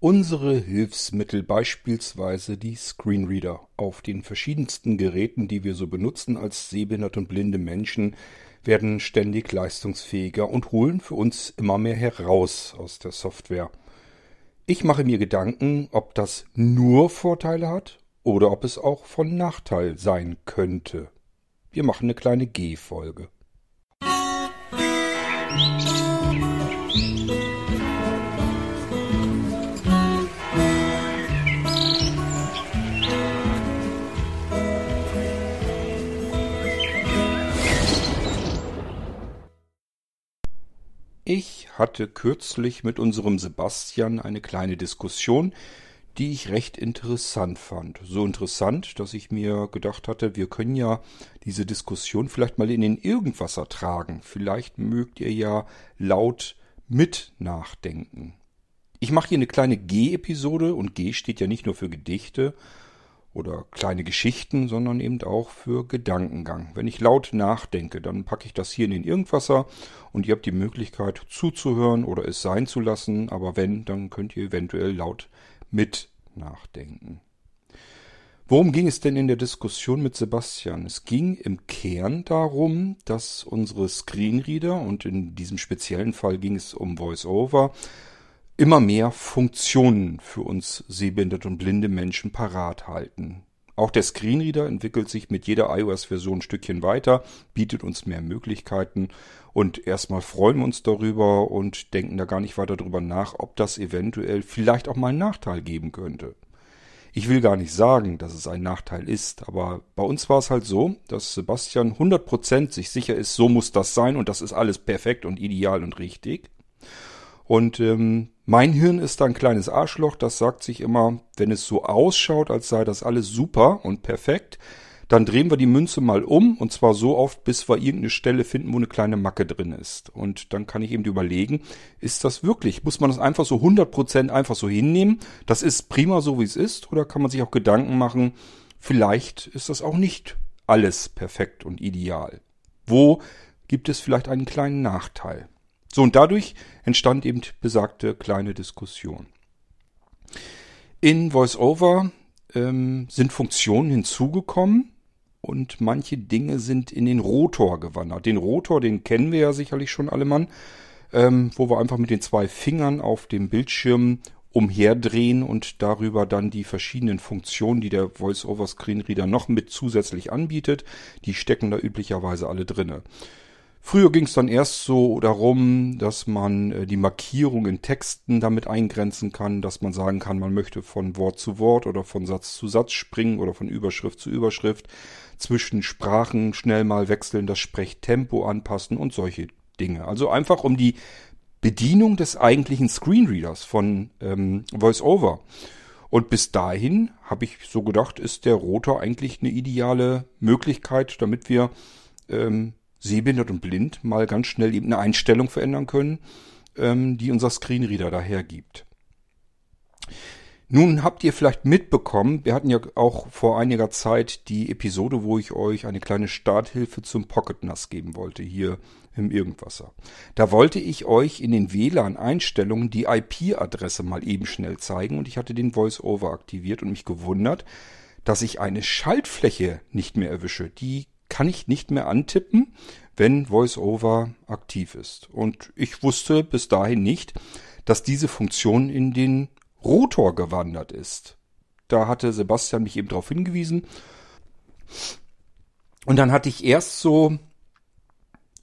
Unsere Hilfsmittel, beispielsweise die Screenreader auf den verschiedensten Geräten, die wir so benutzen als sehbehinderte und blinde Menschen, werden ständig leistungsfähiger und holen für uns immer mehr heraus aus der Software. Ich mache mir Gedanken, ob das nur Vorteile hat oder ob es auch von Nachteil sein könnte. Wir machen eine kleine G-Folge. Ich hatte kürzlich mit unserem Sebastian eine kleine Diskussion, die ich recht interessant fand. So interessant, dass ich mir gedacht hatte, wir können ja diese Diskussion vielleicht mal in den Irgendwasser tragen. Vielleicht mögt ihr ja laut mit nachdenken. Ich mache hier eine kleine G-Episode und G steht ja nicht nur für Gedichte, oder kleine Geschichten, sondern eben auch für Gedankengang. Wenn ich laut nachdenke, dann packe ich das hier in den Irgendwasser und ihr habt die Möglichkeit zuzuhören oder es sein zu lassen, aber wenn, dann könnt ihr eventuell laut mit nachdenken. Worum ging es denn in der Diskussion mit Sebastian? Es ging im Kern darum, dass unsere Screenreader, und in diesem speziellen Fall ging es um VoiceOver, immer mehr Funktionen für uns sehbehinderte und blinde Menschen parat halten. Auch der Screenreader entwickelt sich mit jeder iOS-Version ein Stückchen weiter, bietet uns mehr Möglichkeiten und erstmal freuen wir uns darüber und denken da gar nicht weiter drüber nach, ob das eventuell vielleicht auch mal einen Nachteil geben könnte. Ich will gar nicht sagen, dass es ein Nachteil ist, aber bei uns war es halt so, dass Sebastian 100% sich sicher ist, so muss das sein und das ist alles perfekt und ideal und richtig. Und ähm, mein Hirn ist da ein kleines Arschloch, das sagt sich immer, wenn es so ausschaut, als sei das alles super und perfekt, dann drehen wir die Münze mal um und zwar so oft, bis wir irgendeine Stelle finden, wo eine kleine Macke drin ist. Und dann kann ich eben überlegen, ist das wirklich? Muss man das einfach so 100% einfach so hinnehmen? Das ist prima so, wie es ist? Oder kann man sich auch Gedanken machen, vielleicht ist das auch nicht alles perfekt und ideal? Wo gibt es vielleicht einen kleinen Nachteil? So, und dadurch entstand eben besagte kleine Diskussion. In VoiceOver ähm, sind Funktionen hinzugekommen und manche Dinge sind in den Rotor gewandert. Den Rotor, den kennen wir ja sicherlich schon alle Mann, ähm, wo wir einfach mit den zwei Fingern auf dem Bildschirm umherdrehen und darüber dann die verschiedenen Funktionen, die der VoiceOver Screenreader noch mit zusätzlich anbietet, die stecken da üblicherweise alle drinne. Früher ging es dann erst so darum, dass man äh, die Markierung in Texten damit eingrenzen kann, dass man sagen kann, man möchte von Wort zu Wort oder von Satz zu Satz springen oder von Überschrift zu Überschrift, zwischen Sprachen schnell mal wechseln, das Sprechtempo anpassen und solche Dinge. Also einfach um die Bedienung des eigentlichen Screenreaders von ähm, VoiceOver. Und bis dahin habe ich so gedacht, ist der Rotor eigentlich eine ideale Möglichkeit, damit wir ähm, sehbehindert und blind mal ganz schnell eben eine Einstellung verändern können, ähm, die unser Screenreader dahergibt. Nun habt ihr vielleicht mitbekommen, wir hatten ja auch vor einiger Zeit die Episode, wo ich euch eine kleine Starthilfe zum Pocket NAS geben wollte, hier im Irgendwasser. Da wollte ich euch in den WLAN-Einstellungen die IP-Adresse mal eben schnell zeigen und ich hatte den Voice-Over aktiviert und mich gewundert, dass ich eine Schaltfläche nicht mehr erwische. Die kann ich nicht mehr antippen, wenn VoiceOver aktiv ist. Und ich wusste bis dahin nicht, dass diese Funktion in den Rotor gewandert ist. Da hatte Sebastian mich eben darauf hingewiesen. Und dann hatte ich erst so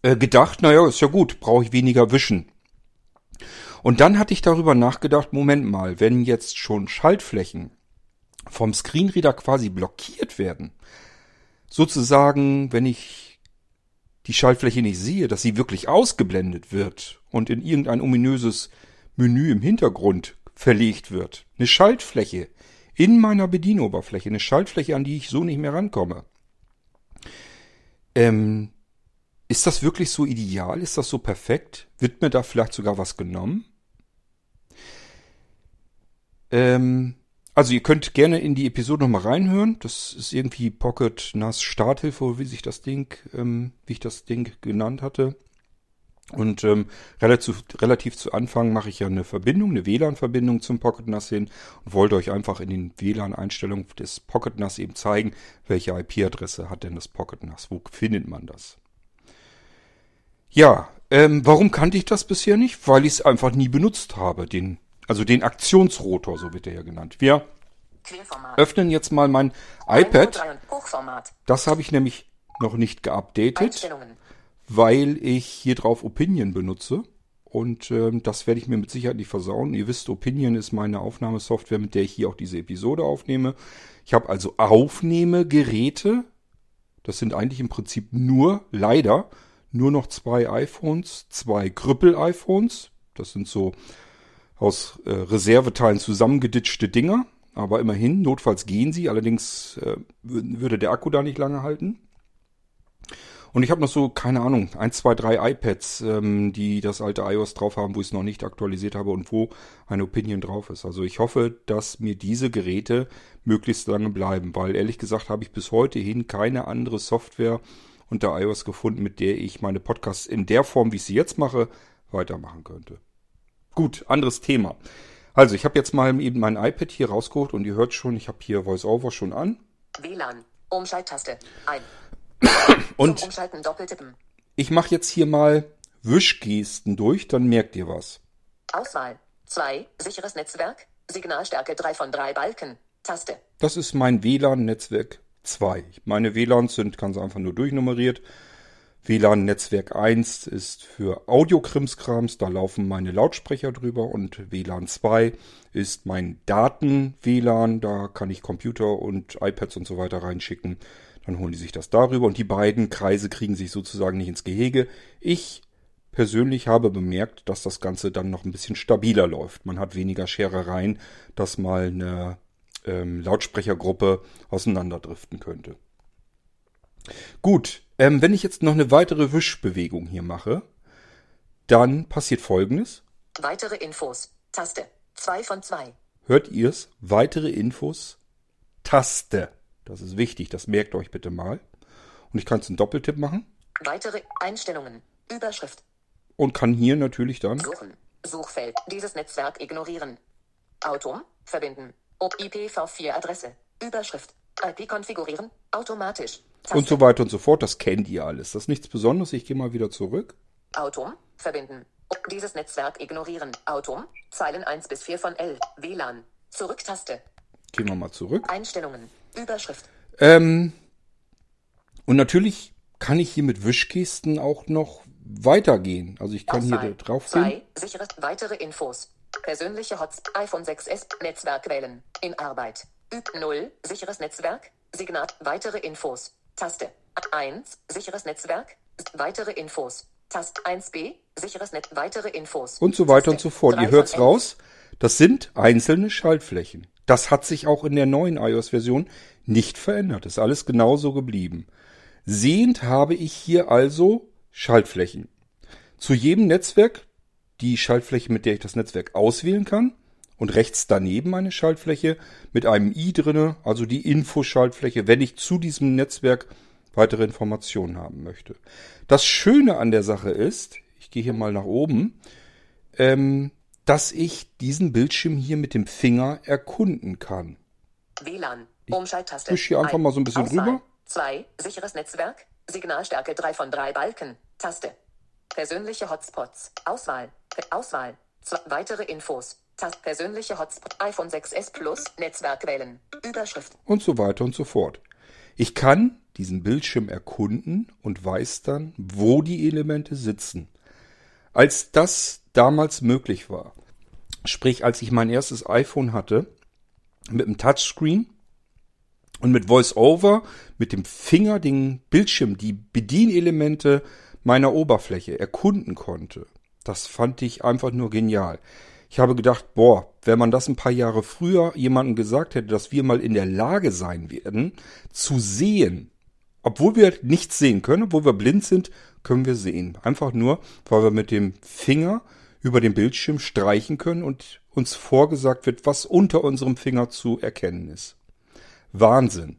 äh, gedacht, naja, ist ja gut, brauche ich weniger wischen. Und dann hatte ich darüber nachgedacht, Moment mal, wenn jetzt schon Schaltflächen vom Screenreader quasi blockiert werden, sozusagen, wenn ich die Schaltfläche nicht sehe, dass sie wirklich ausgeblendet wird und in irgendein ominöses Menü im Hintergrund verlegt wird. Eine Schaltfläche in meiner Bedienoberfläche, eine Schaltfläche, an die ich so nicht mehr rankomme. Ähm, ist das wirklich so ideal? Ist das so perfekt? Wird mir da vielleicht sogar was genommen? Ähm, also ihr könnt gerne in die Episode nochmal reinhören. Das ist irgendwie Pocket NAS Starthilfe, wie sich das Ding, ähm, wie ich das Ding genannt hatte. Und ähm, relativ, relativ zu Anfang mache ich ja eine Verbindung, eine WLAN-Verbindung zum Pocket NAS hin und wollte euch einfach in den WLAN-Einstellungen des Pocket NAS eben zeigen, welche IP-Adresse hat denn das Pocket NAS, wo findet man das. Ja, ähm, warum kannte ich das bisher nicht? Weil ich es einfach nie benutzt habe, den, also den Aktionsrotor, so wird er ja genannt. Wir öffnen jetzt mal mein iPad. 103 und Hochformat. Das habe ich nämlich noch nicht geupdatet weil ich hier drauf Opinion benutze. Und ähm, das werde ich mir mit Sicherheit nicht versauen. Ihr wisst, Opinion ist meine Aufnahmesoftware, mit der ich hier auch diese Episode aufnehme. Ich habe also Aufnehmegeräte. Das sind eigentlich im Prinzip nur, leider, nur noch zwei iPhones, zwei Krüppel-iPhones. Das sind so aus äh, Reserveteilen zusammengeditschte Dinger. Aber immerhin, notfalls gehen sie. Allerdings äh, wür- würde der Akku da nicht lange halten. Und ich habe noch so, keine Ahnung, ein, zwei, drei iPads, ähm, die das alte iOS drauf haben, wo ich es noch nicht aktualisiert habe und wo eine Opinion drauf ist. Also ich hoffe, dass mir diese Geräte möglichst lange bleiben, weil ehrlich gesagt habe ich bis heute hin keine andere Software unter iOS gefunden, mit der ich meine Podcasts in der Form, wie ich sie jetzt mache, weitermachen könnte. Gut, anderes Thema. Also ich habe jetzt mal eben mein iPad hier rausgeholt und ihr hört schon, ich habe hier VoiceOver schon an. WLAN. Umschalttaste. Ein. Und Zum Umschalten doppeltippen. ich mache jetzt hier mal Wischgesten durch, dann merkt ihr was. Auswahl. 2. Sicheres Netzwerk. Signalstärke 3 von 3 Balken. Taste. Das ist mein WLAN-Netzwerk 2. Meine WLANs sind ganz einfach nur durchnummeriert. WLAN-Netzwerk 1 ist für Audiokrimskrams, da laufen meine Lautsprecher drüber und WLAN 2 ist mein Daten-WLAN, da kann ich Computer und iPads und so weiter reinschicken. Dann holen die sich das darüber und die beiden Kreise kriegen sich sozusagen nicht ins Gehege. Ich persönlich habe bemerkt, dass das Ganze dann noch ein bisschen stabiler läuft. Man hat weniger Scherereien, dass mal eine ähm, Lautsprechergruppe auseinanderdriften könnte. Gut, ähm, wenn ich jetzt noch eine weitere Wischbewegung hier mache, dann passiert Folgendes. Weitere Infos. Taste. 2 von 2. Hört ihr's? Weitere Infos. Taste. Das ist wichtig, das merkt euch bitte mal. Und ich kann es einen Doppeltipp machen Weitere Einstellungen. Überschrift. und kann hier natürlich dann Suchen. Suchfeld. Dieses Netzwerk ignorieren. Autom. Verbinden. Ob IPv4 Adresse. Überschrift. IP konfigurieren. Automatisch. Und so weiter und so fort. Das kennt ihr alles. Das ist nichts Besonderes. Ich gehe mal wieder zurück. Autom. Verbinden. Dieses Netzwerk ignorieren. Autom. Zeilen 1 bis 4 von L. WLAN. Zurücktaste. Gehen wir mal zurück. Einstellungen. Überschrift. Ähm, und natürlich kann ich hier mit Wischgesten auch noch weitergehen. Also ich kann hier Auswahl. drauf gehen. 2. Sicheres. Weitere Infos. Persönliche Hots. iPhone 6s. Netzwerk wählen. In Arbeit. Üb 0. Sicheres Netzwerk. Signal. Weitere Infos. Taste. 1. Sicheres Netzwerk. Weitere Infos. Taste 1b. Sicheres Netz. Weitere Infos. und so weiter und Taste. so fort. Ihr hört's raus. Das sind einzelne Schaltflächen. Das hat sich auch in der neuen iOS-Version nicht verändert. Ist alles genauso geblieben. Sehend habe ich hier also Schaltflächen. Zu jedem Netzwerk die Schaltfläche, mit der ich das Netzwerk auswählen kann. Und rechts daneben eine Schaltfläche mit einem i drinne, also die Info-Schaltfläche, wenn ich zu diesem Netzwerk weitere Informationen haben möchte. Das Schöne an der Sache ist, ich gehe hier mal nach oben, ähm, dass ich diesen Bildschirm hier mit dem Finger erkunden kann. WLAN. Umschalttaste. wisch hier einfach mal so ein bisschen drüber. 2. Sicheres Netzwerk. Signalstärke 3 von 3 Balken. Taste. Persönliche Hotspots. Auswahl. Auswahl. Zwei. Weitere Infos. Taste. Persönliche Hotspot. iPhone 6s Plus. Netzwerk wählen. Überschrift. und so weiter und so fort. Ich kann diesen Bildschirm erkunden und weiß dann, wo die Elemente sitzen. Als das damals möglich war, sprich als ich mein erstes iPhone hatte, mit einem Touchscreen und mit VoiceOver, mit dem Finger den Bildschirm, die Bedienelemente meiner Oberfläche erkunden konnte, das fand ich einfach nur genial. Ich habe gedacht, boah, wenn man das ein paar Jahre früher jemandem gesagt hätte, dass wir mal in der Lage sein werden, zu sehen, obwohl wir nichts sehen können, obwohl wir blind sind, können wir sehen. Einfach nur, weil wir mit dem Finger über den Bildschirm streichen können und uns vorgesagt wird, was unter unserem Finger zu erkennen ist. Wahnsinn.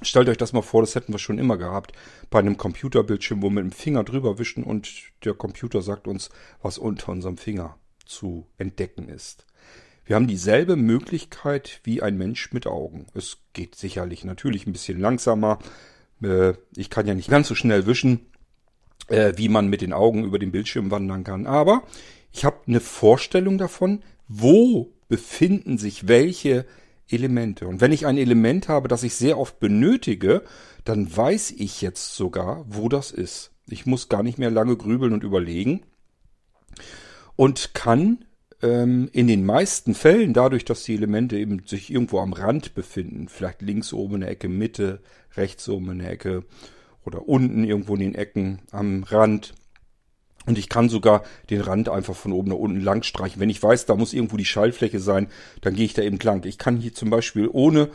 Stellt euch das mal vor, das hätten wir schon immer gehabt. Bei einem Computerbildschirm, wo wir mit dem Finger drüber wischen und der Computer sagt uns, was unter unserem Finger zu entdecken ist. Wir haben dieselbe Möglichkeit wie ein Mensch mit Augen. Es geht sicherlich natürlich ein bisschen langsamer. Äh, ich kann ja nicht ganz so schnell wischen, äh, wie man mit den Augen über den Bildschirm wandern kann. Aber ich habe eine Vorstellung davon, wo befinden sich welche Elemente. Und wenn ich ein Element habe, das ich sehr oft benötige, dann weiß ich jetzt sogar, wo das ist. Ich muss gar nicht mehr lange grübeln und überlegen und kann ähm, in den meisten Fällen, dadurch, dass die Elemente eben sich irgendwo am Rand befinden, vielleicht links oben in der Ecke, Mitte, rechts oben in der Ecke oder unten irgendwo in den Ecken am Rand, und ich kann sogar den Rand einfach von oben nach unten lang streichen. Wenn ich weiß, da muss irgendwo die Schallfläche sein, dann gehe ich da eben lang. Ich kann hier zum Beispiel ohne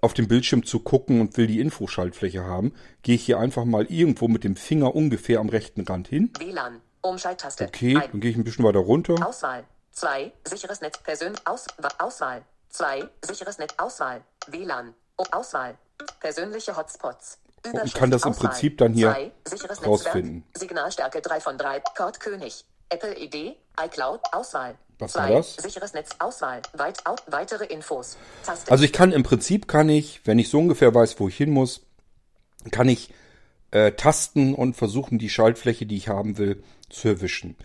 auf dem Bildschirm zu gucken und will die Infoschaltfläche haben, gehe ich hier einfach mal irgendwo mit dem Finger ungefähr am rechten Rand hin. WLAN. Umschalttaste. Okay, dann gehe ich ein bisschen weiter runter. Auswahl. 2. Sicheres Netz. Persön. Aus, Auswahl. 2. Sicheres Netz. Auswahl. WLAN. Auswahl. Persönliche Hotspots. Und kann das im Auswahl. Prinzip dann hier Zwei, rausfinden. Netzwerk, Signalstärke 3 von 3, Cord König, Apple ID, iCloud, Auswahl. Was Zwei, war das? Sicheres Netz, Auswahl, weit, au, weitere Infos, Taste. Also ich kann im Prinzip kann ich, wenn ich so ungefähr weiß, wo ich hin muss, kann ich äh, tasten und versuchen, die Schaltfläche, die ich haben will, zu erwischen.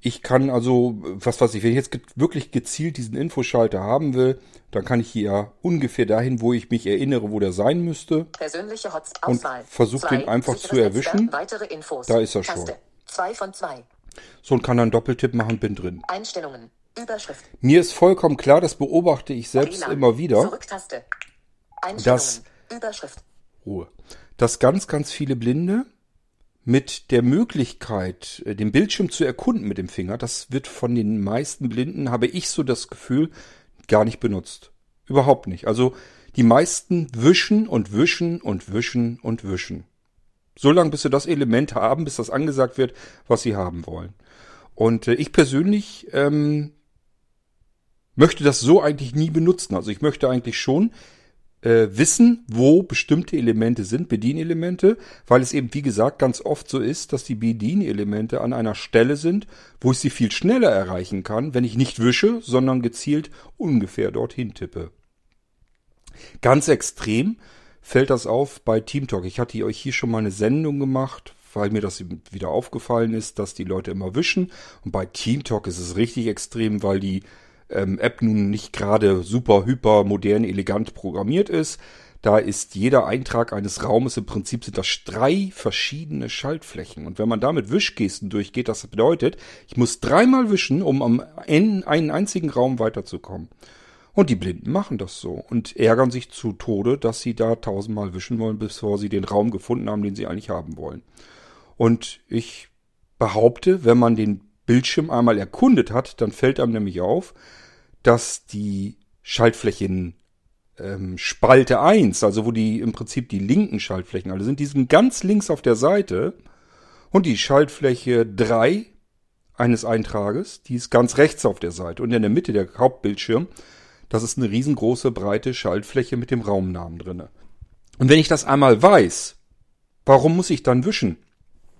Ich kann also, was weiß ich, wenn ich jetzt wirklich gezielt diesen Infoschalter haben will, dann kann ich hier ungefähr dahin, wo ich mich erinnere, wo der sein müsste. Persönliche Hots, und Auswahl. versuch Zwei, den einfach zu erwischen. Da ist er schon. 2 von 2. So und kann dann Doppeltipp machen, bin drin. Einstellungen, Überschrift, Mir ist vollkommen klar, das beobachte ich selbst WLAN, immer wieder. Zurücktaste. Einstellungen, Das- Überschrift, Ruhe. Dass ganz, ganz viele Blinde mit der Möglichkeit, äh, den Bildschirm zu erkunden mit dem Finger, das wird von den meisten Blinden, habe ich so das Gefühl, gar nicht benutzt. Überhaupt nicht. Also die meisten wischen und wischen und wischen und wischen. So lange, bis sie das Element haben, bis das angesagt wird, was sie haben wollen. Und äh, ich persönlich ähm, möchte das so eigentlich nie benutzen. Also ich möchte eigentlich schon äh, wissen, wo bestimmte Elemente sind, Bedienelemente, weil es eben, wie gesagt, ganz oft so ist, dass die Bedienelemente an einer Stelle sind, wo ich sie viel schneller erreichen kann, wenn ich nicht wische, sondern gezielt ungefähr dorthin tippe. Ganz extrem fällt das auf bei TeamTalk. Ich hatte euch hier schon mal eine Sendung gemacht, weil mir das wieder aufgefallen ist, dass die Leute immer wischen. Und bei TeamTalk ist es richtig extrem, weil die ähm, App nun nicht gerade super, hyper, modern, elegant programmiert ist. Da ist jeder Eintrag eines Raumes, im Prinzip sind das drei verschiedene Schaltflächen. Und wenn man da mit Wischgesten durchgeht, das bedeutet, ich muss dreimal wischen, um am Ende einen einzigen Raum weiterzukommen. Und die Blinden machen das so und ärgern sich zu Tode, dass sie da tausendmal wischen wollen, bevor sie den Raum gefunden haben, den sie eigentlich haben wollen. Und ich behaupte, wenn man den Bildschirm einmal erkundet hat, dann fällt einem nämlich auf, dass die Schaltflächen ähm, Spalte 1, also wo die im Prinzip die linken Schaltflächen alle sind, die sind ganz links auf der Seite und die Schaltfläche 3 eines Eintrages, die ist ganz rechts auf der Seite und in der Mitte der Hauptbildschirm, das ist eine riesengroße breite Schaltfläche mit dem Raumnamen drinne. Und wenn ich das einmal weiß, warum muss ich dann wischen?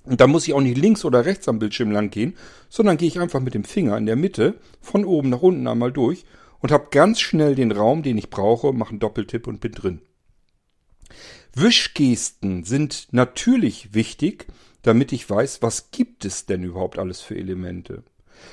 Und da muss ich auch nicht links oder rechts am Bildschirm lang gehen, sondern gehe ich einfach mit dem Finger in der Mitte von oben nach unten einmal durch und habe ganz schnell den Raum, den ich brauche, mache einen Doppeltipp und bin drin. Wischgesten sind natürlich wichtig, damit ich weiß, was gibt es denn überhaupt alles für Elemente.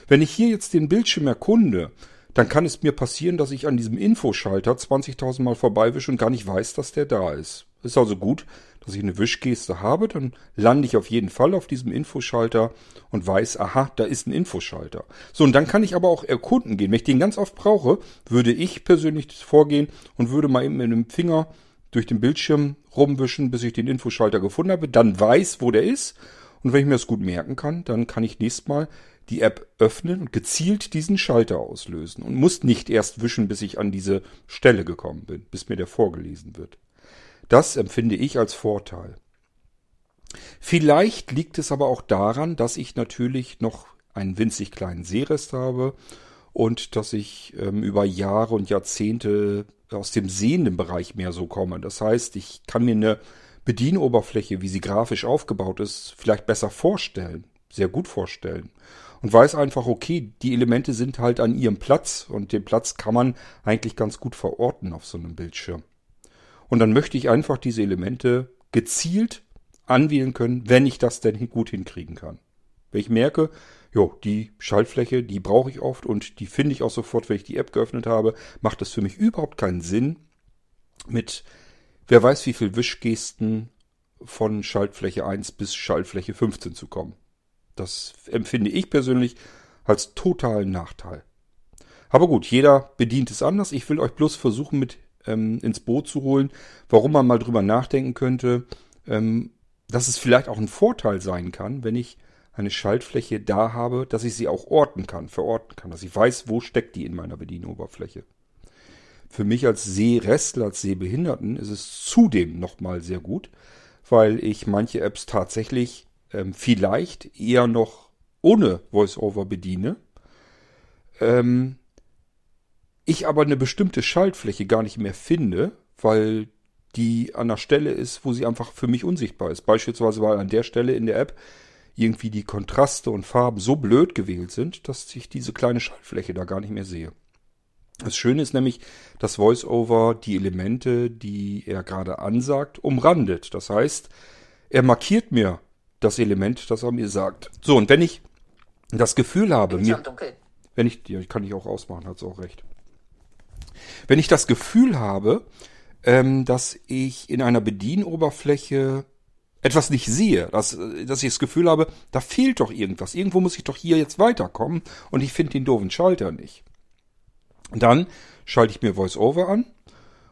Wenn ich hier jetzt den Bildschirm erkunde, dann kann es mir passieren, dass ich an diesem Infoschalter 20.000 Mal vorbeiwische und gar nicht weiß, dass der da ist. Ist also gut, dass ich eine Wischgeste habe, dann lande ich auf jeden Fall auf diesem Infoschalter und weiß, aha, da ist ein Infoschalter. So, und dann kann ich aber auch erkunden gehen. Wenn ich den ganz oft brauche, würde ich persönlich vorgehen und würde mal eben mit dem Finger durch den Bildschirm rumwischen, bis ich den Infoschalter gefunden habe, dann weiß, wo der ist. Und wenn ich mir das gut merken kann, dann kann ich nächstes Mal die App öffnen und gezielt diesen Schalter auslösen und muss nicht erst wischen, bis ich an diese Stelle gekommen bin, bis mir der vorgelesen wird. Das empfinde ich als Vorteil. Vielleicht liegt es aber auch daran, dass ich natürlich noch einen winzig kleinen Sehrest habe und dass ich ähm, über Jahre und Jahrzehnte aus dem sehenden Bereich mehr so komme. Das heißt, ich kann mir eine Bedienoberfläche, wie sie grafisch aufgebaut ist, vielleicht besser vorstellen, sehr gut vorstellen. Und weiß einfach, okay, die Elemente sind halt an ihrem Platz und den Platz kann man eigentlich ganz gut verorten auf so einem Bildschirm. Und dann möchte ich einfach diese Elemente gezielt anwählen können, wenn ich das denn gut hinkriegen kann. Wenn ich merke, jo, die Schaltfläche, die brauche ich oft und die finde ich auch sofort, wenn ich die App geöffnet habe, macht es für mich überhaupt keinen Sinn, mit wer weiß wie viel Wischgesten von Schaltfläche 1 bis Schaltfläche 15 zu kommen. Das empfinde ich persönlich als totalen Nachteil. Aber gut, jeder bedient es anders. Ich will euch bloß versuchen, mit ähm, ins Boot zu holen, warum man mal drüber nachdenken könnte, ähm, dass es vielleicht auch ein Vorteil sein kann, wenn ich eine Schaltfläche da habe, dass ich sie auch orten kann, verorten kann, dass ich weiß, wo steckt die in meiner Bedienoberfläche. Für mich als Sehrestler, als Sehbehinderten ist es zudem nochmal sehr gut, weil ich manche Apps tatsächlich ähm, vielleicht eher noch ohne VoiceOver bediene. Ähm, ich aber eine bestimmte Schaltfläche gar nicht mehr finde, weil die an der Stelle ist, wo sie einfach für mich unsichtbar ist. Beispielsweise, weil an der Stelle in der App irgendwie die Kontraste und Farben so blöd gewählt sind, dass ich diese kleine Schaltfläche da gar nicht mehr sehe. Das Schöne ist nämlich, dass VoiceOver die Elemente, die er gerade ansagt, umrandet. Das heißt, er markiert mir das Element, das er mir sagt. So, und wenn ich das Gefühl habe, mir, wenn ich, ja, kann ich auch ausmachen, hat es auch recht. Wenn ich das Gefühl habe, ähm, dass ich in einer Bedienoberfläche etwas nicht sehe, dass, dass ich das Gefühl habe, da fehlt doch irgendwas. Irgendwo muss ich doch hier jetzt weiterkommen und ich finde den doofen Schalter nicht. Dann schalte ich mir VoiceOver an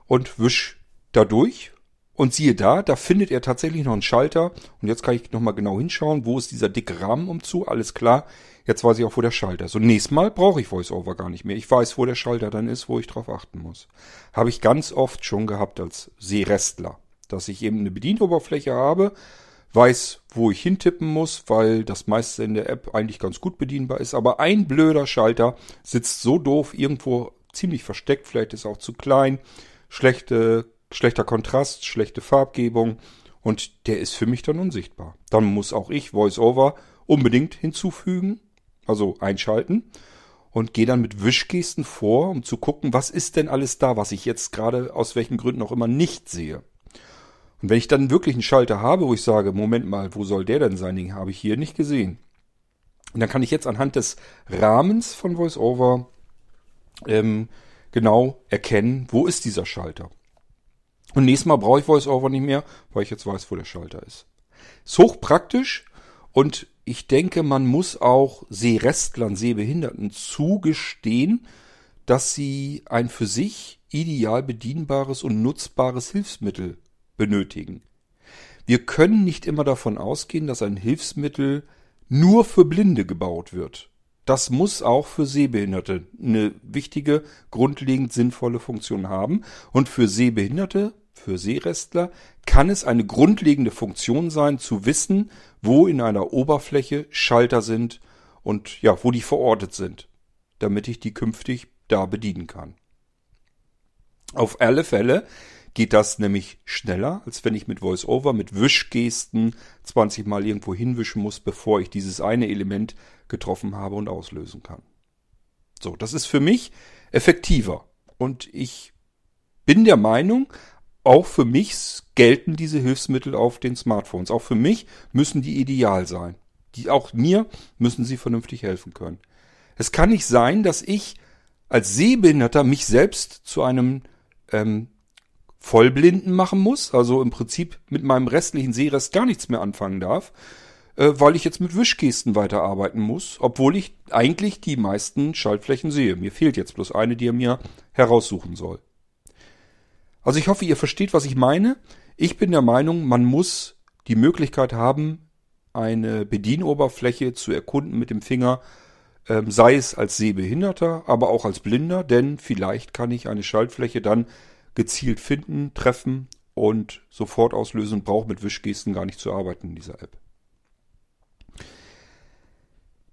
und wisch dadurch und siehe da, da findet er tatsächlich noch einen Schalter. Und jetzt kann ich nochmal genau hinschauen, wo ist dieser dicke Rahmen umzu. Alles klar, jetzt weiß ich auch, wo der Schalter ist. Und nächstes Mal brauche ich VoiceOver gar nicht mehr. Ich weiß, wo der Schalter dann ist, wo ich drauf achten muss. Habe ich ganz oft schon gehabt als Seerestler. Dass ich eben eine Bedienoberfläche habe, weiß, wo ich hintippen muss, weil das meiste in der App eigentlich ganz gut bedienbar ist. Aber ein blöder Schalter sitzt so doof irgendwo ziemlich versteckt. Vielleicht ist er auch zu klein. Schlechte schlechter Kontrast, schlechte Farbgebung und der ist für mich dann unsichtbar. Dann muss auch ich VoiceOver unbedingt hinzufügen, also einschalten und gehe dann mit Wischgesten vor, um zu gucken, was ist denn alles da, was ich jetzt gerade aus welchen Gründen auch immer nicht sehe. Und wenn ich dann wirklich einen Schalter habe, wo ich sage, Moment mal, wo soll der denn sein? Den habe ich hier nicht gesehen. Und dann kann ich jetzt anhand des Rahmens von VoiceOver ähm, genau erkennen, wo ist dieser Schalter. Und nächstes Mal brauche ich VoiceOver nicht mehr, weil ich jetzt weiß, wo der Schalter ist. Ist hochpraktisch und ich denke, man muss auch Sehrestlern, Sehbehinderten zugestehen, dass sie ein für sich ideal bedienbares und nutzbares Hilfsmittel benötigen. Wir können nicht immer davon ausgehen, dass ein Hilfsmittel nur für Blinde gebaut wird. Das muss auch für Sehbehinderte eine wichtige, grundlegend sinnvolle Funktion haben. Und für Sehbehinderte für Seerestler kann es eine grundlegende Funktion sein, zu wissen, wo in einer Oberfläche Schalter sind und ja, wo die verortet sind, damit ich die künftig da bedienen kann. Auf alle Fälle geht das nämlich schneller, als wenn ich mit VoiceOver, mit Wischgesten 20 Mal irgendwo hinwischen muss, bevor ich dieses eine Element getroffen habe und auslösen kann. So, das ist für mich effektiver. Und ich bin der Meinung, auch für mich gelten diese Hilfsmittel auf den Smartphones. Auch für mich müssen die ideal sein. Die, auch mir müssen sie vernünftig helfen können. Es kann nicht sein, dass ich als Sehbehinderter mich selbst zu einem ähm, Vollblinden machen muss, also im Prinzip mit meinem restlichen Sehrest gar nichts mehr anfangen darf, äh, weil ich jetzt mit Wischgesten weiterarbeiten muss, obwohl ich eigentlich die meisten Schaltflächen sehe. Mir fehlt jetzt bloß eine, die er mir heraussuchen soll. Also ich hoffe, ihr versteht, was ich meine. Ich bin der Meinung, man muss die Möglichkeit haben, eine Bedienoberfläche zu erkunden mit dem Finger, ähm, sei es als Sehbehinderter, aber auch als Blinder, denn vielleicht kann ich eine Schaltfläche dann gezielt finden, treffen und sofort auslösen und brauche mit Wischgesten gar nicht zu arbeiten in dieser App.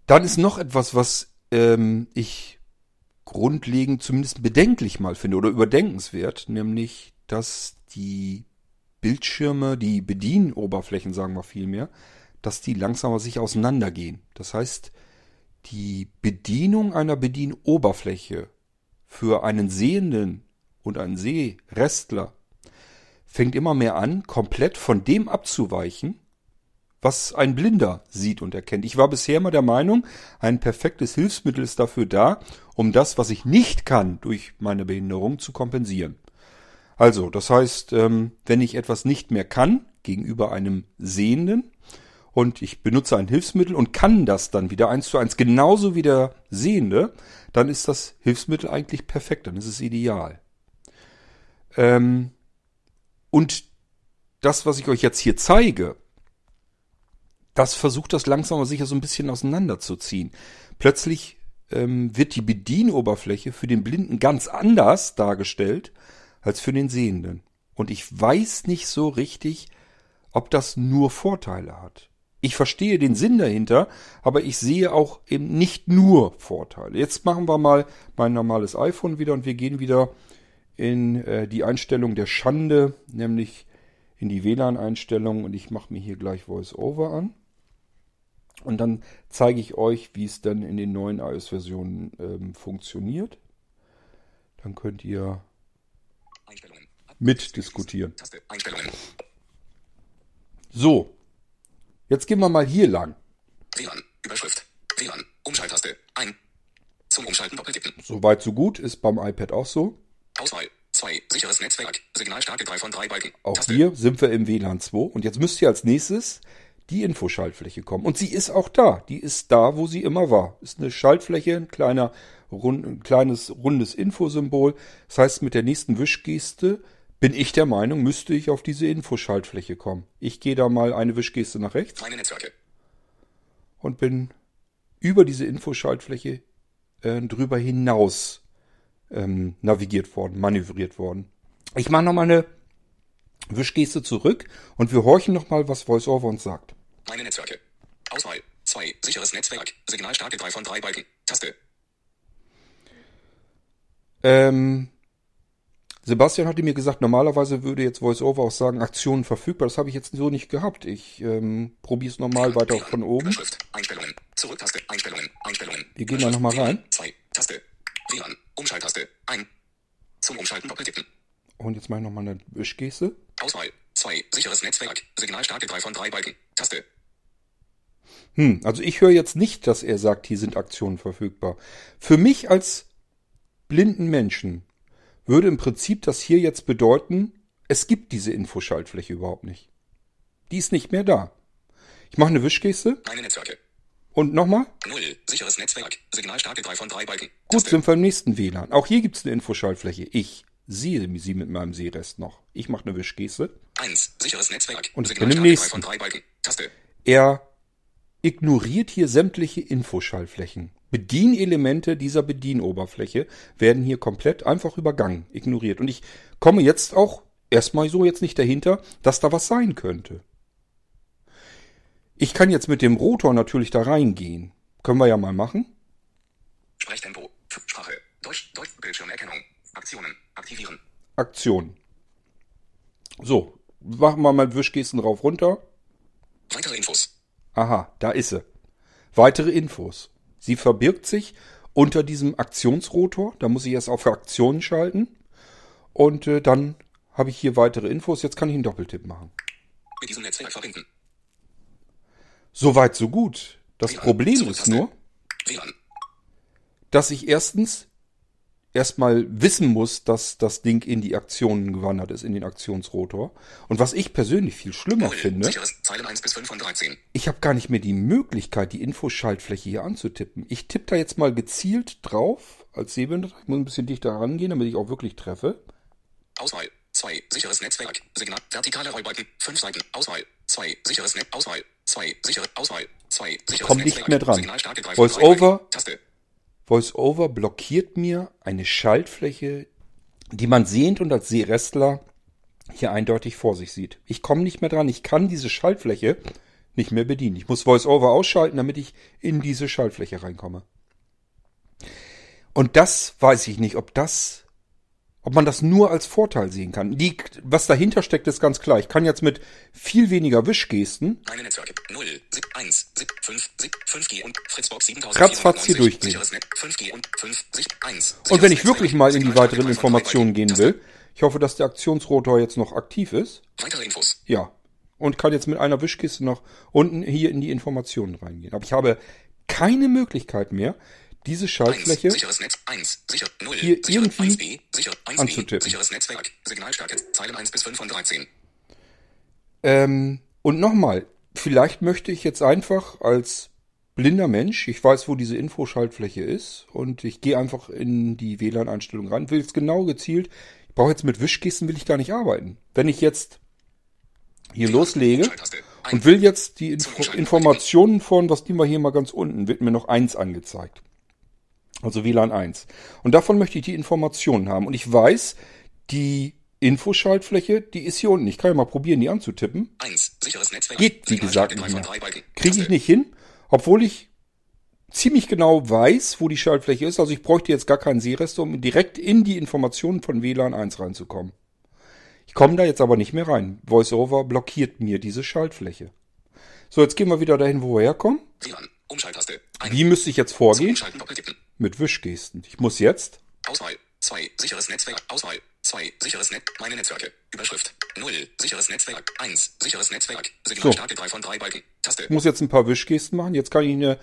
Dann ist noch etwas, was ähm, ich grundlegend zumindest bedenklich mal finde oder überdenkenswert, nämlich, dass die Bildschirme, die Bedienoberflächen, sagen wir vielmehr, dass die langsamer sich auseinandergehen. Das heißt, die Bedienung einer Bedienoberfläche für einen Sehenden und einen Sehrestler fängt immer mehr an, komplett von dem abzuweichen, was ein Blinder sieht und erkennt. Ich war bisher immer der Meinung, ein perfektes Hilfsmittel ist dafür da, um das, was ich nicht kann, durch meine Behinderung zu kompensieren. Also, das heißt, ähm, wenn ich etwas nicht mehr kann gegenüber einem Sehenden und ich benutze ein Hilfsmittel und kann das dann wieder eins zu eins genauso wie der Sehende, dann ist das Hilfsmittel eigentlich perfekt, dann ist es ideal. Ähm, und das, was ich euch jetzt hier zeige, das versucht das langsam aber sicher so ein bisschen auseinanderzuziehen. Plötzlich ähm, wird die Bedienoberfläche für den Blinden ganz anders dargestellt als für den Sehenden. Und ich weiß nicht so richtig, ob das nur Vorteile hat. Ich verstehe den Sinn dahinter, aber ich sehe auch eben nicht nur Vorteile. Jetzt machen wir mal mein normales iPhone wieder und wir gehen wieder in äh, die Einstellung der Schande, nämlich in die WLAN-Einstellung und ich mache mir hier gleich VoiceOver an. Und dann zeige ich euch, wie es dann in den neuen iOS-Versionen ähm, funktioniert. Dann könnt ihr mitdiskutieren. So, jetzt gehen wir mal hier lang. WLAN, Überschrift, WLAN, Umschalttaste, ein. Zum Umschalten doppeltippen. Soweit so gut, ist beim iPad auch so. Auswahl, 2, sicheres Netzwerk, Signalstärke 3 von 3 Balken. Auch Taste. hier sind wir im WLAN 2 und jetzt müsst ihr als nächstes die Infoschaltfläche kommen. Und sie ist auch da. Die ist da, wo sie immer war. Ist eine Schaltfläche, ein kleiner, rund, ein kleines, rundes Infosymbol. Das heißt, mit der nächsten Wischgeste bin ich der Meinung, müsste ich auf diese Infoschaltfläche kommen. Ich gehe da mal eine Wischgeste nach rechts Meine Netzwerke. und bin über diese Infoschaltfläche äh, drüber hinaus ähm, navigiert worden, manövriert worden. Ich mache nochmal eine Wischgeste zurück und wir horchen nochmal, was VoiceOver uns sagt. Meine Netzwerke. Auswahl, 2, sicheres Netzwerk, Signalstärke 3 von 3 Balken. Taste. Ähm, Sebastian hatte mir gesagt, normalerweise würde jetzt VoiceOver auch sagen, Aktionen verfügbar. Das habe ich jetzt so nicht gehabt. Ich ähm, probiere es nochmal weiter WLAN, von oben. Überschrift, Einstellungen, Zurücktaste, Einstellungen, Einstellungen. Wir gehen da mal rein. 2, Taste. WLAN, Umschalttaste, ein. Zum Umschalten doppeltippen. Und jetzt mache ich nochmal eine Wischgeste. Auswahl, 2, sicheres Netzwerk, Signalstärke 3 von 3 Balken. Taste. Hm, also ich höre jetzt nicht, dass er sagt, hier sind Aktionen verfügbar. Für mich als blinden Menschen würde im Prinzip das hier jetzt bedeuten, es gibt diese Infoschaltfläche überhaupt nicht. Die ist nicht mehr da. Ich mache eine Wischgeste Meine Netzwerke. und nochmal. 0, sicheres Netzwerk, Signalstärke 3 von 3 Balken. Gut, sind wir im nächsten WLAN. Auch hier gibt es eine Infoschaltfläche. Ich sehe sie mit meinem Sehrest noch. Ich mache eine Wischgeste. 1, sicheres Netzwerk, Und ich bin im Signalstärke 3 nächsten. von 3 Balken. Taste. Er ignoriert hier sämtliche Infoschaltflächen. Bedienelemente dieser Bedienoberfläche werden hier komplett einfach übergangen, ignoriert. Und ich komme jetzt auch erstmal so jetzt nicht dahinter, dass da was sein könnte. Ich kann jetzt mit dem Rotor natürlich da reingehen. Können wir ja mal machen. Sprechtempo, Sprache, Deutsch, Deutsch, Bildschirmerkennung, Aktionen, aktivieren. Aktion. So, machen wir mal Wischgesten rauf runter. Weitere Infos. Aha, da ist sie. Weitere Infos. Sie verbirgt sich unter diesem Aktionsrotor. Da muss ich erst auf Aktionen schalten. Und äh, dann habe ich hier weitere Infos. Jetzt kann ich einen Doppeltipp machen. Mit diesem Netzwerk verbinden. Soweit, so gut. Das WLAN, Problem ist nur, WLAN. dass ich erstens erstmal wissen muss, dass das Ding in die Aktionen gewandert ist, in den Aktionsrotor. Und was ich persönlich viel schlimmer 0, finde, sicheres, Zeilen 1 bis 5 von 13. ich habe gar nicht mehr die Möglichkeit, die Infoschaltfläche hier anzutippen. Ich tippe da jetzt mal gezielt drauf als Sehbehinderter. Ich muss ein bisschen dichter rangehen, damit ich auch wirklich treffe. Auswahl. 2, sicheres Netzwerk, Signal, vertikale Rollbalken, 5 Seiten. Auswahl. 2, sicheres Netz, Auswahl. 2, sichere, Auswahl. 2, sicheres komm nicht mehr dran. Signalstärke 3 von 3 Voice-over. VoiceOver blockiert mir eine Schaltfläche, die man sehend und als Sehrestler hier eindeutig vor sich sieht. Ich komme nicht mehr dran. Ich kann diese Schaltfläche nicht mehr bedienen. Ich muss VoiceOver ausschalten, damit ich in diese Schaltfläche reinkomme. Und das weiß ich nicht, ob das, ob man das nur als Vorteil sehen kann. Die, was dahinter steckt, ist ganz klar. Ich kann jetzt mit viel weniger Wischgesten Meine Netzwerke 0, 1, 5, 5G und Fritzbox 7000. Ratzfatz hier durchgehen. Sicheres Netz 5G und 5, 1. Und wenn ich wirklich mal in die weiteren Informationen gehen will, ich hoffe, dass der Aktionsrotor jetzt noch aktiv ist. Weitere Infos. Ja. Und kann jetzt mit einer Wischkiste noch unten hier in die Informationen reingehen. Aber ich habe keine Möglichkeit mehr, diese 1, Schaltfläche sicheres Netz 1, sicher 0, hier irgendwie 1B, sicher 1B, anzutippen. sicheres Netzwerk, Signalstärke, Zeilen 1 bis 5 von 13. Ähm, und nochmal, vielleicht möchte ich jetzt einfach als blinder Mensch, ich weiß, wo diese Infoschaltfläche ist und ich gehe einfach in die WLAN-Einstellung rein, will es genau gezielt. Ich brauche jetzt mit Wischkissen, will ich gar nicht arbeiten. Wenn ich jetzt hier loslege und will jetzt die Info Informationen von, was nehmen wir hier mal ganz unten, wird mir noch eins angezeigt. Also WLAN 1. Und davon möchte ich die Informationen haben. Und ich weiß, die Infoschaltfläche, die ist hier unten. Ich kann ja mal probieren, die anzutippen. 1, sicheres Netzwerk. Geht, wie gesagt, nicht 3 mehr. von 3 Balken. Kriege ich nicht hin, obwohl ich ziemlich genau weiß, wo die Schaltfläche ist. Also ich bräuchte jetzt gar keinen Seerest, um direkt in die Informationen von WLAN 1 reinzukommen. Ich komme da jetzt aber nicht mehr rein. VoiceOver blockiert mir diese Schaltfläche. So, jetzt gehen wir wieder dahin, wo wir herkommen. WLAN. Umschalttaste. Wie müsste ich jetzt vorgehen? Mit Wischgesten. Ich muss jetzt Auswahl. 2. Sicheres Netzwerk. Auswahl. 2. Sicheres Netz. Meine Netzwerke. Überschrift. 0. Sicheres Netzwerk. 1. Sicheres Netzwerk. Signalstärke 3 von 3 Balken. Taste. Ich muss jetzt ein paar Wischgesten machen. Jetzt kann ich eine,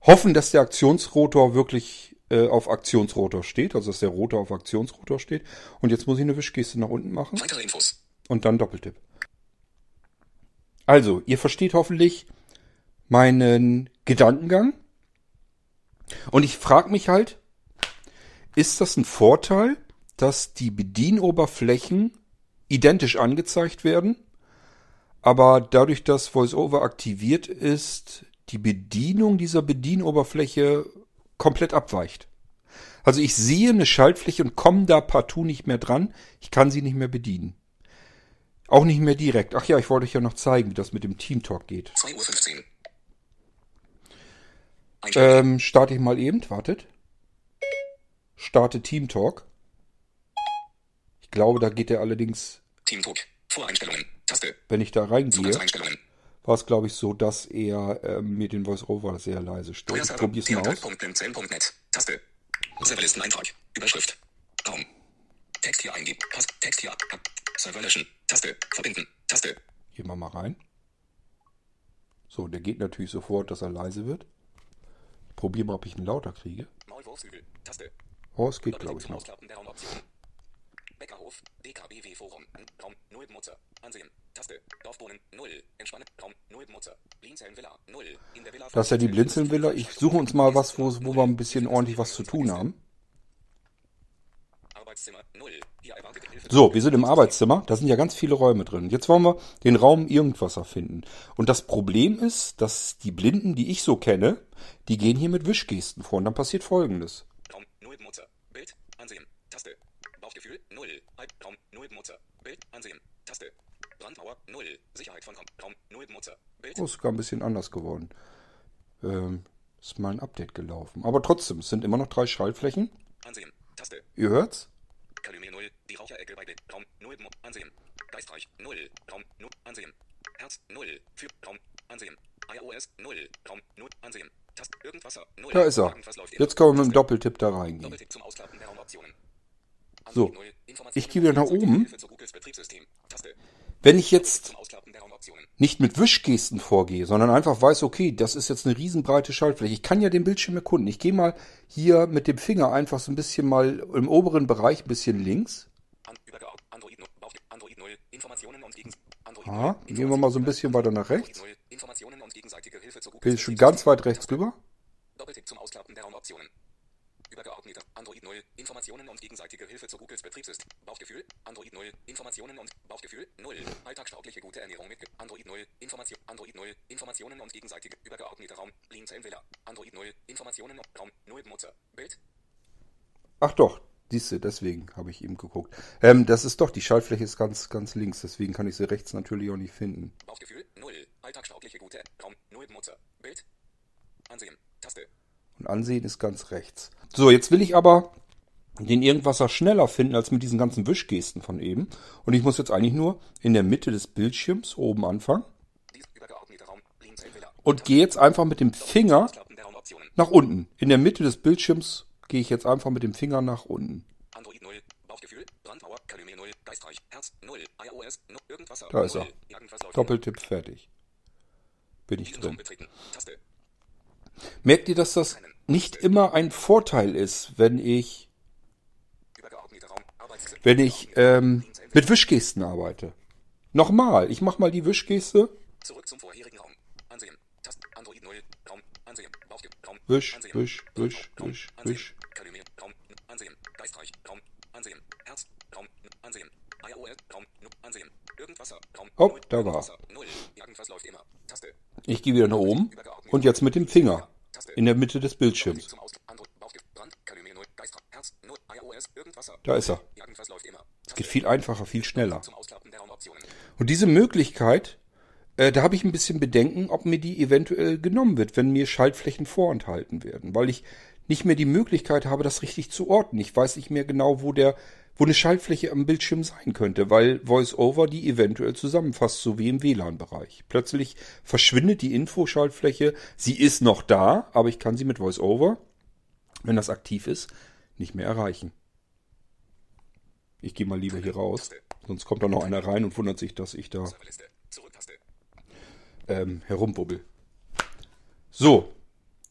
hoffen, dass der Aktionsrotor wirklich äh, auf Aktionsrotor steht, also dass der Rotor auf Aktionsrotor steht. Und jetzt muss ich eine Wischgeste nach unten machen Weitere Infos. und dann Doppeltipp. Also, ihr versteht hoffentlich meinen Gedankengang. Und ich frage mich halt, ist das ein Vorteil, dass die Bedienoberflächen identisch angezeigt werden, aber dadurch, dass VoiceOver aktiviert ist, die Bedienung dieser Bedienoberfläche komplett abweicht. Also ich sehe eine Schaltfläche und komme da partout nicht mehr dran. Ich kann sie nicht mehr bedienen. Auch nicht mehr direkt. Ach ja, ich wollte euch ja noch zeigen, wie das mit dem Team Talk geht. 2.15 Uhr. Ähm, starte ich mal eben, wartet. Starte Team Talk. Ich glaube, da geht er allerdings, Team Talk. Voreinstellungen. Taste. wenn ich da reingehe, war es glaube ich so, dass er ähm, mir den Voice-Over sehr leise stellt. Ich probier's mal aus. Taste. Serverlisteneintrag. Überschrift. Raum. Text hier eingeben. Text hier. ab. Server löschen. Taste. Verbinden. Taste. Gehen wir mal rein. So, der geht natürlich sofort, dass er leise wird. Probier mal, ob ich ihn lauter kriege. Maulwurfshügel. Taste. Oh, es geht, glaube ich, noch. Beckerhof. DKBW Forum. Raum. Null Benutzer. Ansehen. Taste. Dorfbohnen. Null. Entspannen. Raum. Null Benutzer. Blinzeln-Villa. Null. In der Villa. Das ist ja die Blinzeln-Villa. Ich suche uns mal was, wo, wo wir ein bisschen ordentlich was zu tun haben. Arbeitszimmer. Null. Hier erwartete Hilfe. So, wir sind im Arbeitszimmer. Da sind ja ganz viele Räume drin. Jetzt wollen wir den Raum irgendwas erfinden. Und das Problem ist, dass die Blinden, die ich so kenne, die gehen hier mit Wischgesten vor. Und dann passiert Folgendes. Raum. Null Benutzer. Bild. Ansehen. Taste. Bauchgefühl. Null. Halb. Raum. Null Benutzer. Bild. Ansehen. Taste. Brandmauer. Null. Sicherheit von Raum. Raum. Null Benutzer. Bild. Oh, ist sogar ein bisschen anders geworden. Ähm, ist mal ein Update gelaufen. Aber trotzdem, es sind immer noch drei Schaltflächen. Ansehen. Taste. Ihr hört's? Kalumet 0. Die Raucherecke bei Bild. Raum. Null Benutzer. Ansehen. Geistreich. Null. Raum. Null. Ansehen. Herz. Null. Für. Raum. Ansehen. iOS. Null. Raum. Null. Ansehen. Taste. Irgendwasser. Null. Da ist er. Irgendwas Jetzt können wir mit dem Doppeltipp da reingehen. Doppeltipp zum Ausklappen der Raumoptionen. So. Ich gehe wieder nach oben. Wenn ich jetzt nicht mit Wischgesten vorgehe, sondern einfach weiß, okay, das ist jetzt eine riesenbreite Schaltfläche. Ich kann ja den Bildschirm erkunden. Ich gehe mal hier mit dem Finger einfach so ein bisschen mal im oberen Bereich ein bisschen links. An, übergeordnet. Android 0. Bauch, Android 0. Informationen und gegen. Android Aha, 0. gehen wir mal so ein bisschen weiter nach rechts. Android 0. Informationen und gegenseitige Hilfe zu Bin ich schon ganz weit rechts rüber. Doppeltipp zum Ausklappen der Raumoptionen. Übergeordneter. Android 0. Informationen und gegenseitige Hilfe zu Googles Betriebssystem. Bauchgefühl. Android 0. Informationen und Bauchgefühl. 0. Alltagstaugliche gute Ernährung mit Android 0. Information. Android 0. Informationen und gegenseitige übergeordneter Raum. Blinzeln-Villa. Android 0. Informationen und Raum. 0 Benutzer. Bild. Ach doch, siehst du, deswegen habe ich eben geguckt. Ähm, das ist doch, die Schaltfläche ist ganz, ganz links, deswegen kann ich sie rechts natürlich auch nicht finden. Bauchgefühl. 0. Alltagstaugliche gute Raum. 0 Benutzer. Bild. Ansehen. Taste. Und ansehen ist ganz rechts. So, jetzt will ich aber den Irgendwasser schneller finden als mit diesen ganzen Wischgesten von eben. Und ich muss jetzt eigentlich nur in der Mitte des Bildschirms oben anfangen. Und gehe jetzt einfach mit dem Finger nach unten. In der Mitte des Bildschirms gehe ich jetzt einfach mit dem Finger nach unten. Android 0, Bauchgefühl, Brandmauer, Kalumet 0, Geistreich, Herz 0, iOS, irgendwas. Da ist er. Doppeltipp fertig. Bin ich drin. Merkt ihr, dass das nicht immer ein Vorteil ist, wenn ich wenn ich ähm, mit Wischgesten arbeite. Nochmal, ich mache mal die Wischgeste. Zurück zum vorherigen Raum. Ansehen. Tast Android 0. Raum. Ansehen. Raum. Wisch, wisch, wisch, wisch, wisch. Raum. Ansehen. Geistreich. Raum. Ansehen. Herz. Raum. Ansehen. iOS. Raum. Ansehen. Irgendwasser. Raum. Oh, da war. Ich gehe wieder nach oben. Und jetzt mit dem Finger. In der Mitte des Bildschirms. Da ist er. Es geht viel einfacher, viel schneller. Und diese Möglichkeit, äh, da habe ich ein bisschen Bedenken, ob mir die eventuell genommen wird, wenn mir Schaltflächen vorenthalten werden, weil ich nicht mehr die Möglichkeit habe, das richtig zu orten. Ich weiß nicht mehr genau, wo der, wo eine Schaltfläche am Bildschirm sein könnte, weil VoiceOver die eventuell zusammenfasst, so wie im WLAN-Bereich. Plötzlich verschwindet die Infoschaltfläche. Sie ist noch da, aber ich kann sie mit VoiceOver, wenn das aktiv ist, nicht mehr erreichen. Ich gehe mal lieber hier raus. Sonst kommt da noch einer rein und wundert sich, dass ich da ähm, herumbubbel. So,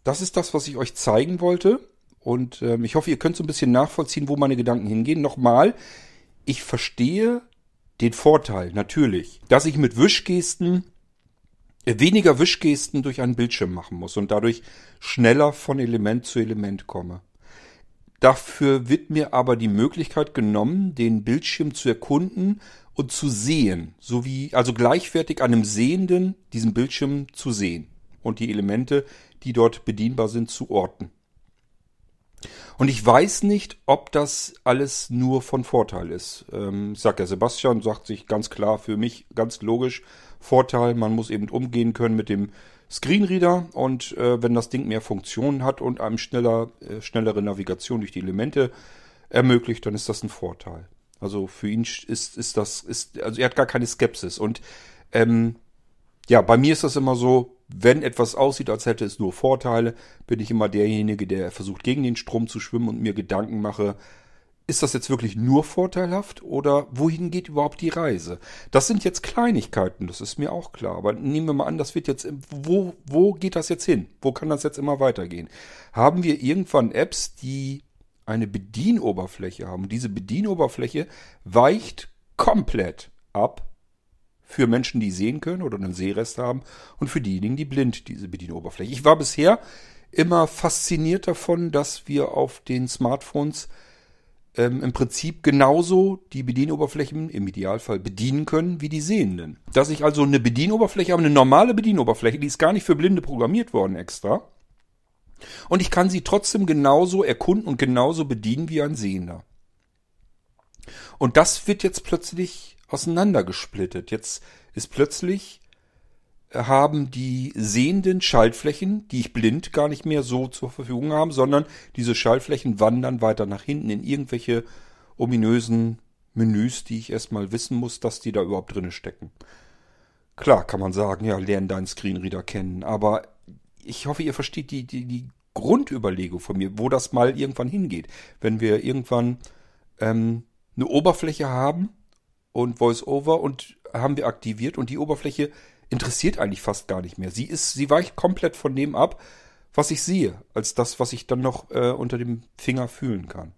das ist das, was ich euch zeigen wollte. Und ähm, ich hoffe, ihr könnt so ein bisschen nachvollziehen, wo meine Gedanken hingehen. Nochmal, ich verstehe den Vorteil, natürlich, dass ich mit Wischgesten äh, weniger Wischgesten durch einen Bildschirm machen muss und dadurch schneller von Element zu Element komme. Dafür wird mir aber die Möglichkeit genommen, den Bildschirm zu erkunden und zu sehen, sowie also gleichwertig einem Sehenden diesen Bildschirm zu sehen und die Elemente, die dort bedienbar sind, zu orten. Und ich weiß nicht, ob das alles nur von Vorteil ist. Ähm, sagt der Sebastian, sagt sich ganz klar für mich ganz logisch Vorteil. Man muss eben umgehen können mit dem Screenreader und äh, wenn das Ding mehr Funktionen hat und einem schneller, äh, schnellere Navigation durch die Elemente ermöglicht, dann ist das ein Vorteil. Also für ihn ist, ist das, ist, also er hat gar keine Skepsis. Und ähm, ja, bei mir ist das immer so, wenn etwas aussieht, als hätte es nur Vorteile, bin ich immer derjenige, der versucht, gegen den Strom zu schwimmen und mir Gedanken mache, ist das jetzt wirklich nur vorteilhaft oder wohin geht überhaupt die Reise? Das sind jetzt Kleinigkeiten, das ist mir auch klar. Aber nehmen wir mal an, das wird jetzt, wo, wo geht das jetzt hin? Wo kann das jetzt immer weitergehen? Haben wir irgendwann Apps, die eine Bedienoberfläche haben? Diese Bedienoberfläche weicht komplett ab für Menschen, die sehen können oder einen Sehrest haben und für diejenigen, die blind diese Bedienoberfläche. Ich war bisher immer fasziniert davon, dass wir auf den Smartphones ähm, im Prinzip genauso die Bedienoberflächen im Idealfall bedienen können wie die Sehenden. Dass ich also eine Bedienoberfläche habe, eine normale Bedienoberfläche, die ist gar nicht für Blinde programmiert worden extra. Und ich kann sie trotzdem genauso erkunden und genauso bedienen wie ein Sehender. Und das wird jetzt plötzlich auseinandergesplittet. Jetzt ist plötzlich haben die sehenden Schaltflächen, die ich blind gar nicht mehr so zur Verfügung habe, sondern diese Schaltflächen wandern weiter nach hinten in irgendwelche ominösen Menüs, die ich erstmal wissen muss, dass die da überhaupt drinne stecken. Klar kann man sagen, ja, lern deinen Screenreader kennen, aber ich hoffe, ihr versteht die, die, die Grundüberlegung von mir, wo das mal irgendwann hingeht. Wenn wir irgendwann ähm, eine Oberfläche haben und VoiceOver und haben wir aktiviert und die Oberfläche interessiert eigentlich fast gar nicht mehr. Sie ist, sie weicht komplett von dem ab, was ich sehe, als das, was ich dann noch äh, unter dem Finger fühlen kann.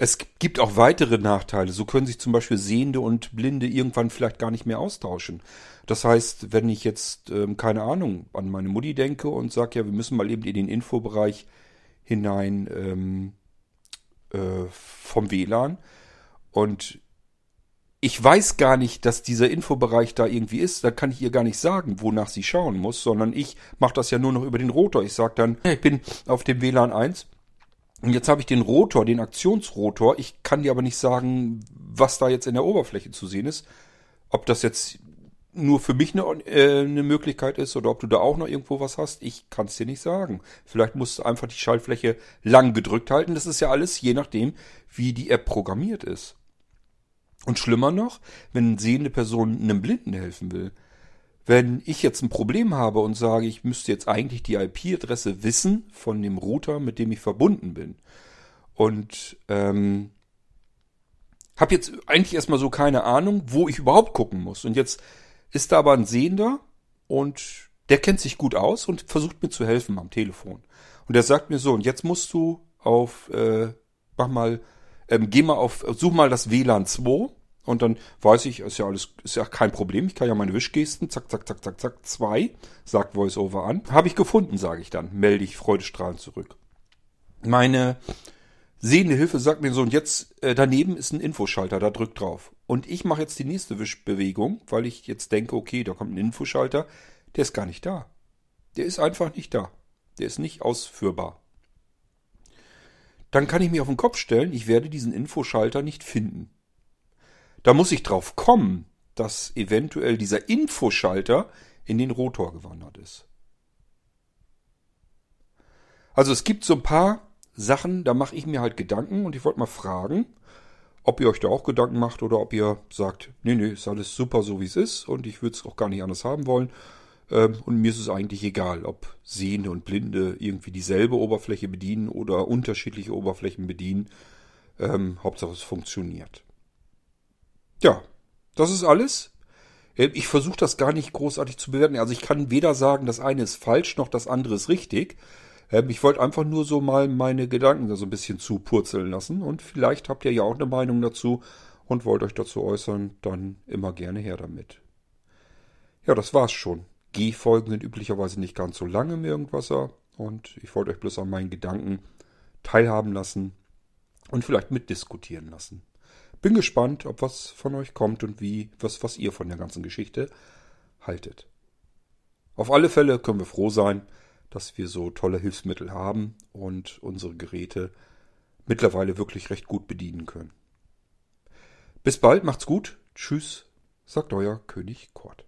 Es gibt auch weitere Nachteile. So können sich zum Beispiel Sehende und Blinde irgendwann vielleicht gar nicht mehr austauschen. Das heißt, wenn ich jetzt, ähm, keine Ahnung, an meine Mutti denke und sage, ja, wir müssen mal eben in den Infobereich hinein ähm, äh, vom WLAN und ich weiß gar nicht, dass dieser Infobereich da irgendwie ist. Da kann ich ihr gar nicht sagen, wonach sie schauen muss, sondern ich mache das ja nur noch über den Rotor. Ich sage dann, ich bin auf dem WLAN 1 und jetzt habe ich den Rotor, den Aktionsrotor. Ich kann dir aber nicht sagen, was da jetzt in der Oberfläche zu sehen ist. Ob das jetzt nur für mich eine, äh, eine Möglichkeit ist oder ob du da auch noch irgendwo was hast, ich kann es dir nicht sagen. Vielleicht musst du einfach die Schaltfläche lang gedrückt halten. Das ist ja alles je nachdem, wie die App programmiert ist. Und schlimmer noch, wenn eine sehende Person einem Blinden helfen will. Wenn ich jetzt ein Problem habe und sage, ich müsste jetzt eigentlich die IP-Adresse wissen von dem Router, mit dem ich verbunden bin. Und ähm, habe jetzt eigentlich erstmal so keine Ahnung, wo ich überhaupt gucken muss. Und jetzt ist da aber ein Sehender und der kennt sich gut aus und versucht mir zu helfen am Telefon. Und der sagt mir so, und jetzt musst du auf, äh, mach mal, ähm, geh mal auf, such mal das WLAN 2 und dann weiß ich, ist ja alles, ist ja kein Problem. Ich kann ja meine Wischgesten, zack, zack, zack, zack, zack, 2, sagt VoiceOver an. Habe ich gefunden, sage ich dann. Melde ich freudestrahlend zurück. Meine sehende Hilfe sagt mir so, und jetzt äh, daneben ist ein Infoschalter, da drückt drauf. Und ich mache jetzt die nächste Wischbewegung, weil ich jetzt denke, okay, da kommt ein Infoschalter. Der ist gar nicht da. Der ist einfach nicht da. Der ist nicht ausführbar. Dann kann ich mich auf den Kopf stellen, ich werde diesen Infoschalter nicht finden. Da muss ich drauf kommen, dass eventuell dieser Infoschalter in den Rotor gewandert ist. Also es gibt so ein paar Sachen, da mache ich mir halt Gedanken und ich wollte mal fragen, ob ihr euch da auch Gedanken macht oder ob ihr sagt, nee, nee, ist alles super so wie es ist und ich würde es auch gar nicht anders haben wollen. Ähm, und mir ist es eigentlich egal, ob Sehende und Blinde irgendwie dieselbe Oberfläche bedienen oder unterschiedliche Oberflächen bedienen. Ähm, Hauptsache es funktioniert. Ja, das ist alles. Äh, ich versuche das gar nicht großartig zu bewerten. Also ich kann weder sagen, das eine ist falsch, noch das andere ist richtig. Ähm, ich wollte einfach nur so mal meine Gedanken da so ein bisschen zu purzeln lassen und vielleicht habt ihr ja auch eine Meinung dazu und wollt euch dazu äußern, dann immer gerne her damit. Ja, das war's schon. G-Folgen sind üblicherweise nicht ganz so lang im Irgendwasser und ich wollte euch bloß an meinen Gedanken teilhaben lassen und vielleicht mitdiskutieren lassen. Bin gespannt, ob was von euch kommt und wie, was, was ihr von der ganzen Geschichte haltet. Auf alle Fälle können wir froh sein, dass wir so tolle Hilfsmittel haben und unsere Geräte mittlerweile wirklich recht gut bedienen können. Bis bald, macht's gut. Tschüss, sagt euer König Kort.